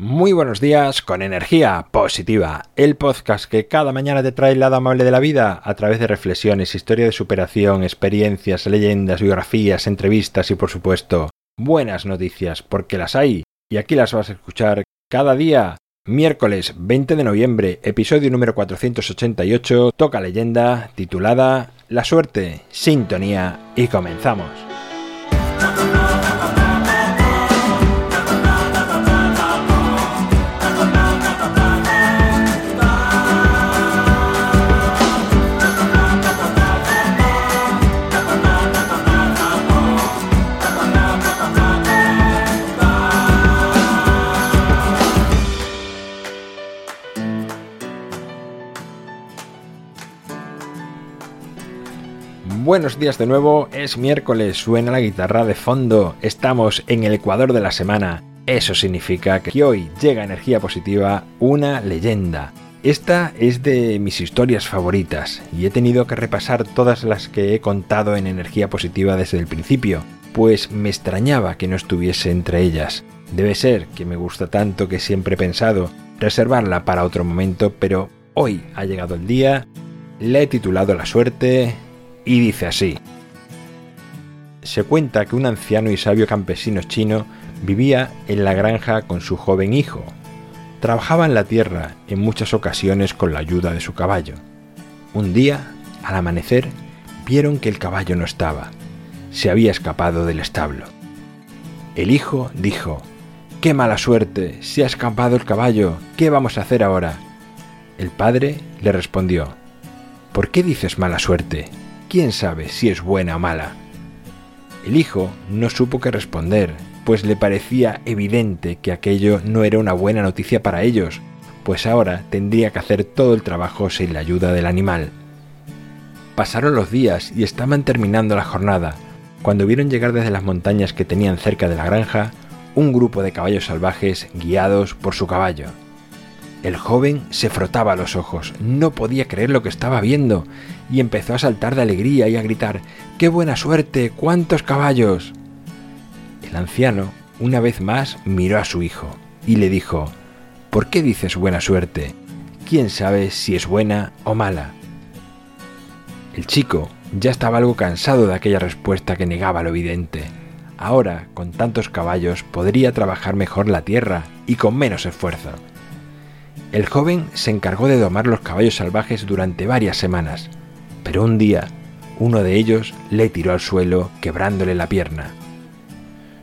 Muy buenos días con energía positiva, el podcast que cada mañana te trae el lado amable de la vida a través de reflexiones, historia de superación, experiencias, leyendas, biografías, entrevistas y por supuesto buenas noticias, porque las hay y aquí las vas a escuchar cada día. Miércoles 20 de noviembre, episodio número 488, toca leyenda titulada La suerte, sintonía y comenzamos. Buenos días de nuevo, es miércoles, suena la guitarra de fondo, estamos en el Ecuador de la semana. Eso significa que hoy llega energía positiva, una leyenda. Esta es de mis historias favoritas y he tenido que repasar todas las que he contado en energía positiva desde el principio, pues me extrañaba que no estuviese entre ellas. Debe ser que me gusta tanto que siempre he pensado reservarla para otro momento, pero hoy ha llegado el día, le he titulado La suerte, y dice así. Se cuenta que un anciano y sabio campesino chino vivía en la granja con su joven hijo. Trabajaba en la tierra en muchas ocasiones con la ayuda de su caballo. Un día, al amanecer, vieron que el caballo no estaba. Se había escapado del establo. El hijo dijo, ¡Qué mala suerte! Se ha escapado el caballo. ¿Qué vamos a hacer ahora? El padre le respondió, ¿Por qué dices mala suerte? Quién sabe si es buena o mala. El hijo no supo qué responder, pues le parecía evidente que aquello no era una buena noticia para ellos, pues ahora tendría que hacer todo el trabajo sin la ayuda del animal. Pasaron los días y estaban terminando la jornada, cuando vieron llegar desde las montañas que tenían cerca de la granja un grupo de caballos salvajes guiados por su caballo. El joven se frotaba los ojos, no podía creer lo que estaba viendo, y empezó a saltar de alegría y a gritar ¡Qué buena suerte! ¡Cuántos caballos! El anciano, una vez más, miró a su hijo y le dijo ¿Por qué dices buena suerte? ¿Quién sabe si es buena o mala? El chico ya estaba algo cansado de aquella respuesta que negaba lo evidente. Ahora, con tantos caballos, podría trabajar mejor la tierra y con menos esfuerzo. El joven se encargó de domar los caballos salvajes durante varias semanas, pero un día uno de ellos le tiró al suelo quebrándole la pierna.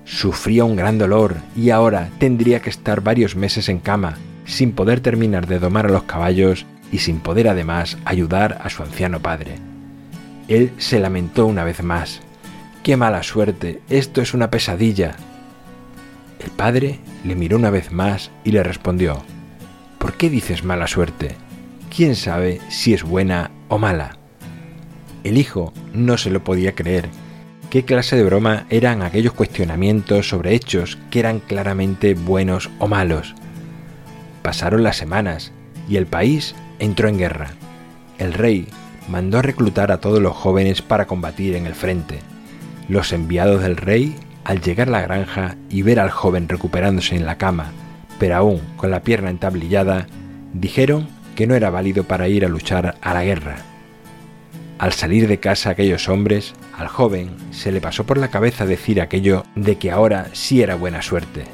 Sufría un gran dolor y ahora tendría que estar varios meses en cama, sin poder terminar de domar a los caballos y sin poder además ayudar a su anciano padre. Él se lamentó una vez más. ¡Qué mala suerte! Esto es una pesadilla. El padre le miró una vez más y le respondió, ¿Por qué dices mala suerte? ¿Quién sabe si es buena o mala? El hijo no se lo podía creer. ¿Qué clase de broma eran aquellos cuestionamientos sobre hechos que eran claramente buenos o malos? Pasaron las semanas y el país entró en guerra. El rey mandó reclutar a todos los jóvenes para combatir en el frente. Los enviados del rey, al llegar a la granja y ver al joven recuperándose en la cama, pero aún con la pierna entablillada, dijeron que no era válido para ir a luchar a la guerra. Al salir de casa aquellos hombres, al joven se le pasó por la cabeza decir aquello de que ahora sí era buena suerte,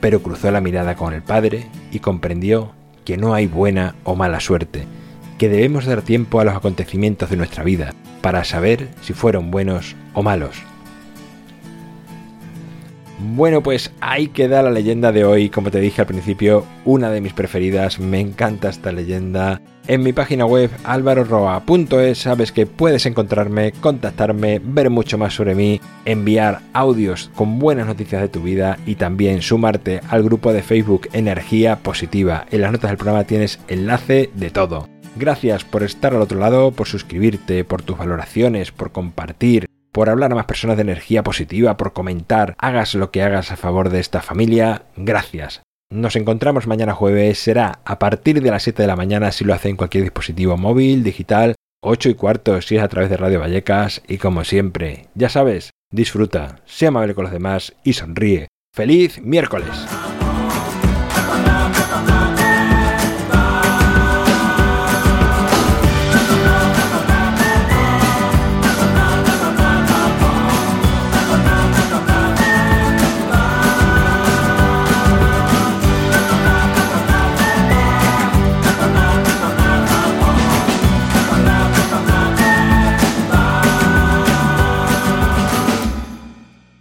pero cruzó la mirada con el padre y comprendió que no hay buena o mala suerte, que debemos dar tiempo a los acontecimientos de nuestra vida para saber si fueron buenos o malos. Bueno, pues ahí queda la leyenda de hoy. Como te dije al principio, una de mis preferidas. Me encanta esta leyenda. En mi página web alvaroroa.es sabes que puedes encontrarme, contactarme, ver mucho más sobre mí, enviar audios con buenas noticias de tu vida y también sumarte al grupo de Facebook Energía Positiva. En las notas del programa tienes enlace de todo. Gracias por estar al otro lado, por suscribirte, por tus valoraciones, por compartir por hablar a más personas de energía positiva, por comentar, hagas lo que hagas a favor de esta familia, gracias. Nos encontramos mañana jueves, será a partir de las 7 de la mañana si lo hace en cualquier dispositivo móvil, digital, 8 y cuarto si es a través de Radio Vallecas y como siempre, ya sabes, disfruta, sea amable con los demás y sonríe. ¡Feliz miércoles!